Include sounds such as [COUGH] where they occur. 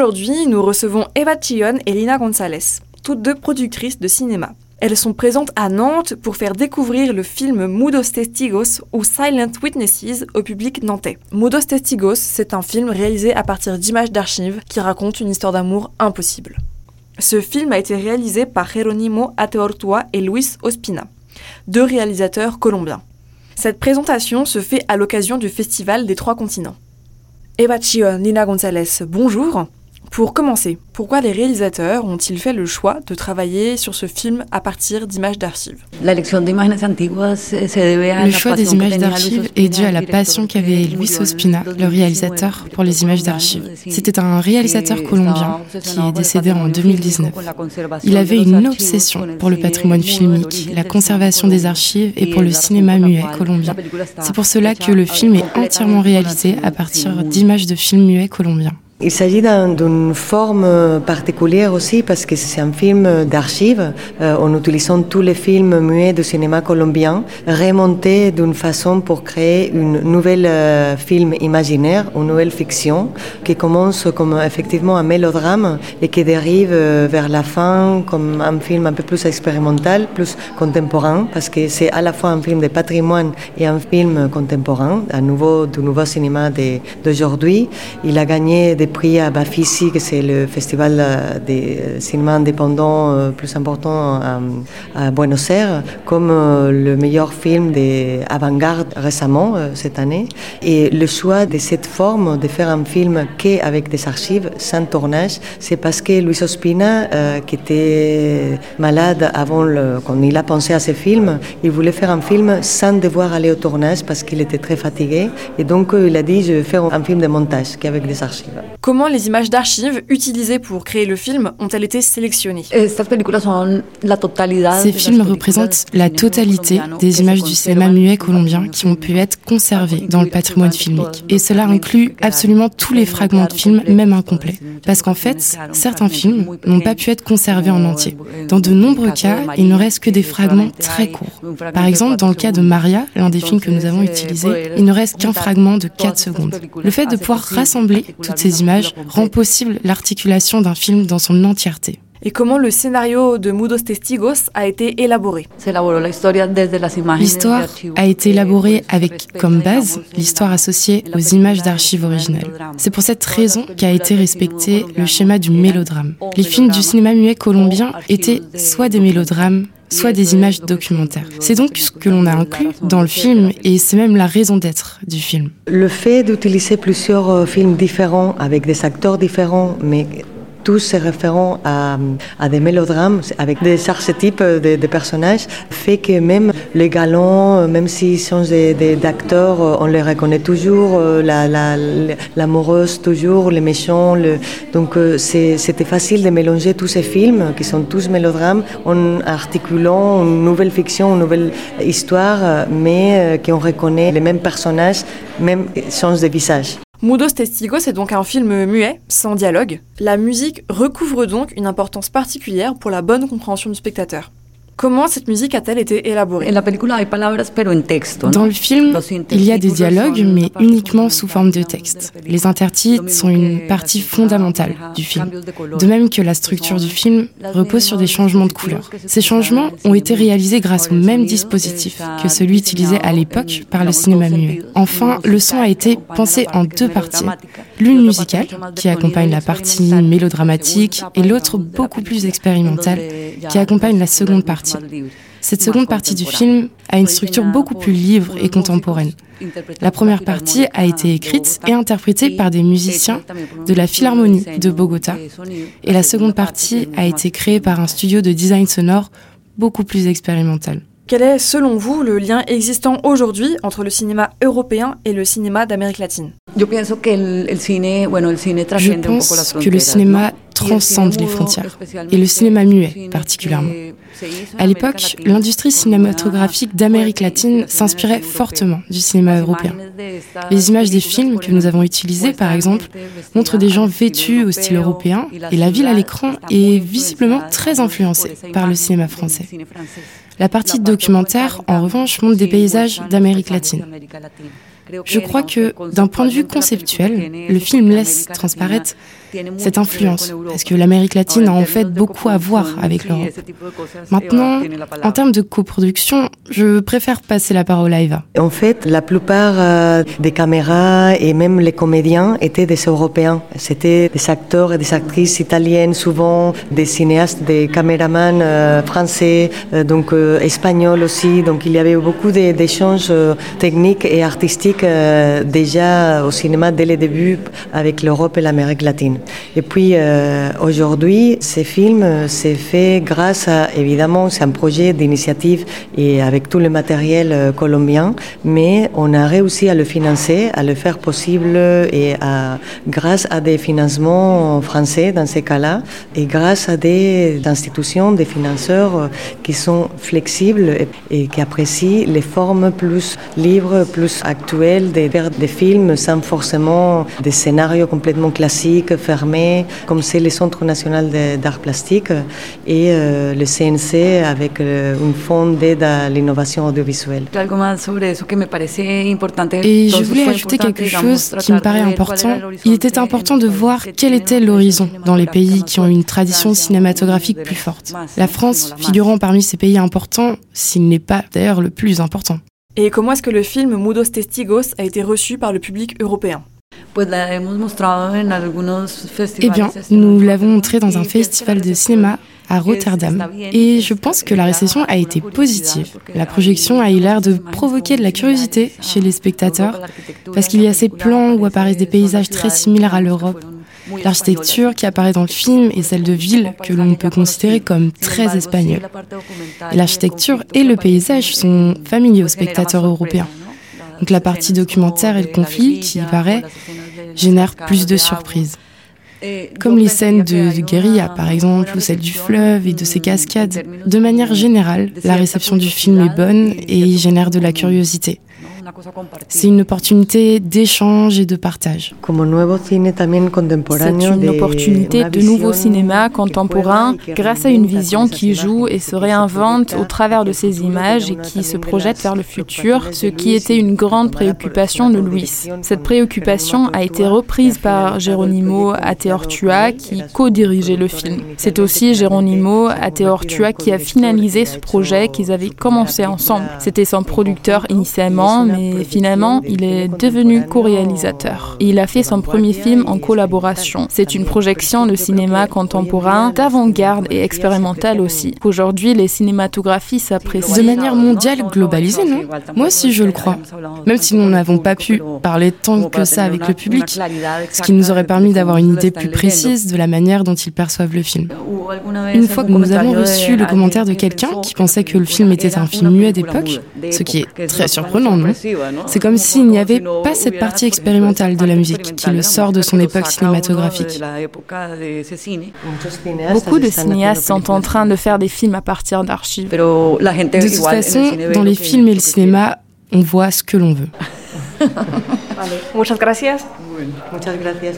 Aujourd'hui, nous recevons Eva Chillon et Lina Gonzalez, toutes deux productrices de cinéma. Elles sont présentes à Nantes pour faire découvrir le film Mudos Testigos ou Silent Witnesses au public nantais. Mudos Testigos, c'est un film réalisé à partir d'images d'archives qui raconte une histoire d'amour impossible. Ce film a été réalisé par Jeronimo Ateortua et Luis Ospina, deux réalisateurs colombiens. Cette présentation se fait à l'occasion du Festival des Trois Continents. Eva Chion, Nina Gonzalez, bonjour. Pour commencer, pourquoi les réalisateurs ont-ils fait le choix de travailler sur ce film à partir d'images d'archives Le choix des images d'archives est dû à la passion qu'avait Luis Ospina, le réalisateur, pour les images d'archives. C'était un réalisateur colombien qui est décédé en 2019. Il avait une obsession pour le patrimoine filmique, la conservation des archives et pour le cinéma muet colombien. C'est pour cela que le film est entièrement réalisé à partir d'images de films muets colombiens. Il s'agit d'une forme particulière aussi parce que c'est un film d'archives euh, en utilisant tous les films muets du cinéma colombien, remontés d'une façon pour créer une nouvelle euh, film imaginaire, une nouvelle fiction qui commence comme effectivement un mélodrame et qui dérive euh, vers la fin comme un film un peu plus expérimental, plus contemporain parce que c'est à la fois un film de patrimoine et un film contemporain, à nouveau du nouveau cinéma d'aujourd'hui. Il a gagné des prix à Bafisi, que c'est le festival euh, des euh, cinéma indépendants euh, plus important à, Buenos Aires, comme le meilleur film d'avant-garde récemment cette année. Et le choix de cette forme de faire un film qu'avec des archives, sans tournage, c'est parce que Luis Ospina, qui était malade avant le, quand il a pensé à ce film, il voulait faire un film sans devoir aller au tournage parce qu'il était très fatigué. Et donc il a dit, je vais faire un film de montage qu'avec des archives. Comment les images d'archives utilisées pour créer le film ont-elles été sélectionnées Ces films représentent la totalité des images du cinéma muet colombien qui ont pu être conservées dans le patrimoine filmique. Et cela inclut absolument tous les fragments de films, même incomplets. Parce qu'en fait, certains films n'ont pas pu être conservés en entier. Dans de nombreux cas, il ne reste que des fragments très courts. Par exemple, dans le cas de Maria, l'un des films que nous avons utilisés, il ne reste qu'un fragment de 4 secondes. Le fait de pouvoir rassembler toutes ces images rend possible l'articulation d'un film dans son entièreté. Et comment le scénario de Mudos Testigos a été élaboré? L'histoire a été élaborée avec comme base l'histoire associée aux images d'archives originelles. C'est pour cette raison qu'a été respecté le schéma du mélodrame. Les films du cinéma muet colombien étaient soit des mélodrames, soit des images documentaires. C'est donc ce que l'on a inclus dans le film et c'est même la raison d'être du film. Le fait d'utiliser plusieurs euh, films différents avec des acteurs différents mais tous ces référents à, à, des mélodrames avec des archétypes de, de, personnages fait que même les galants, même s'ils sont des, des acteurs, on les reconnaît toujours, l'amoureuse la, la, toujours, les méchants. Le... Donc euh, c'était facile de mélanger tous ces films qui sont tous mélodrames en articulant une nouvelle fiction, une nouvelle histoire, mais euh, qu'on reconnaît les mêmes personnages, même sens de visage. Mudos Testigos est donc un film muet, sans dialogue. La musique recouvre donc une importance particulière pour la bonne compréhension du spectateur. Comment cette musique a-t-elle été élaborée Dans le film, il y a des dialogues, mais uniquement sous forme de texte. Les intertitres sont une partie fondamentale du film. De même que la structure du film repose sur des changements de couleurs. Ces changements ont été réalisés grâce au même dispositif que celui utilisé à l'époque par le cinéma muet. Enfin, le son a été pensé en deux parties. L'une musicale, qui accompagne la partie mélodramatique, et l'autre beaucoup plus expérimentale, qui accompagne la seconde partie. Cette seconde partie du film a une structure beaucoup plus libre et contemporaine. La première partie a été écrite et interprétée par des musiciens de la Philharmonie de Bogota et la seconde partie a été créée par un studio de design sonore beaucoup plus expérimental. Quel est, selon vous, le lien existant aujourd'hui entre le cinéma européen et le cinéma d'Amérique latine? Je pense que le cinéma transcende les frontières, et le cinéma muet particulièrement. À l'époque, l'industrie cinématographique d'Amérique latine s'inspirait fortement du cinéma européen. Les images des films que nous avons utilisés, par exemple, montrent des gens vêtus au style européen, et la ville à l'écran est visiblement très influencée par le cinéma français. La partie documentaire, en revanche, montre des paysages d'Amérique latine. Je crois que, d'un point de vue conceptuel, le film laisse transparaître cette influence, parce que l'Amérique latine a en fait beaucoup à voir avec l'Europe? Maintenant, en termes de coproduction, je préfère passer la parole à Eva. En fait, la plupart euh, des caméras et même les comédiens étaient des Européens. C'était des acteurs et des actrices italiennes, souvent des cinéastes, des caméramans euh, français, euh, donc espagnols aussi. Donc il y avait beaucoup d'échanges techniques et artistiques déjà au cinéma dès le début avec l'Europe et l'Amérique latine. Et puis aujourd'hui, ces films, c'est fait grâce à, évidemment, c'est un projet d'initiative et avec tout le matériel colombien, mais on a réussi à le financer, à le faire possible et à, grâce à des financements français dans ces cas-là et grâce à des institutions, des financeurs qui sont flexibles et, qui apprécient les formes plus libres, plus actuelles des films sans forcément des scénarios complètement classiques, fermés, comme c'est le Centre national d'art plastique et euh, le CNC avec euh, un fonds d'aide à l'innovation audiovisuelle. Et je voulais ajouter quelque chose qui me paraît important. Il était important de voir quel était l'horizon dans les pays qui ont une tradition cinématographique plus forte. La France figurant parmi ces pays importants, s'il n'est pas d'ailleurs le plus important. Et comment est-ce que le film Mudos Testigos a été reçu par le public européen? Eh bien, nous l'avons montré dans un festival de cinéma à Rotterdam. Et je pense que la réception a été positive. La projection a eu l'air de provoquer de la curiosité chez les spectateurs, parce qu'il y a ces plans où apparaissent des paysages très similaires à l'Europe. L'architecture qui apparaît dans le film est celle de villes que l'on peut considérer comme très espagnoles. L'architecture et le paysage sont familiers aux spectateurs européens. Donc la partie documentaire et le conflit qui y paraît génèrent plus de surprises. Comme les scènes de, de guérilla, par exemple, ou celles du fleuve et de ses cascades. De manière générale, la réception du film est bonne et génère de la curiosité. C'est une opportunité d'échange et de partage. C'est une opportunité de nouveau cinéma contemporain grâce à une vision qui joue et se réinvente au travers de ces images et qui se projette vers le futur, ce qui était une grande préoccupation de Luis. Cette préoccupation a été reprise par Geronimo Ateortua qui co-dirigeait le film. C'est aussi Geronimo Ateortua qui a finalisé ce projet qu'ils avaient commencé ensemble. C'était son producteur initialement, mais et finalement, il est devenu co-réalisateur. Il a fait son premier film en collaboration. C'est une projection de cinéma contemporain, d'avant-garde et expérimental aussi. Aujourd'hui, les cinématographies s'apprécient. De manière mondiale, globalisée, non? Moi aussi, je le crois. Même si nous n'avons pas pu parler tant que ça avec le public, ce qui nous aurait permis d'avoir une idée plus précise de la manière dont ils perçoivent le film. Une fois que nous avons reçu le commentaire de quelqu'un qui pensait que le film était un film muet d'époque, ce qui est très surprenant, non? C'est comme s'il n'y avait pas cette partie expérimentale de la musique qui le sort de son époque cinématographique. Beaucoup de cinéastes sont en train de faire des films à partir d'archives. De toute façon, dans les films et le cinéma, on voit ce que l'on veut. [LAUGHS] Muchas gracias. Muchas gracias.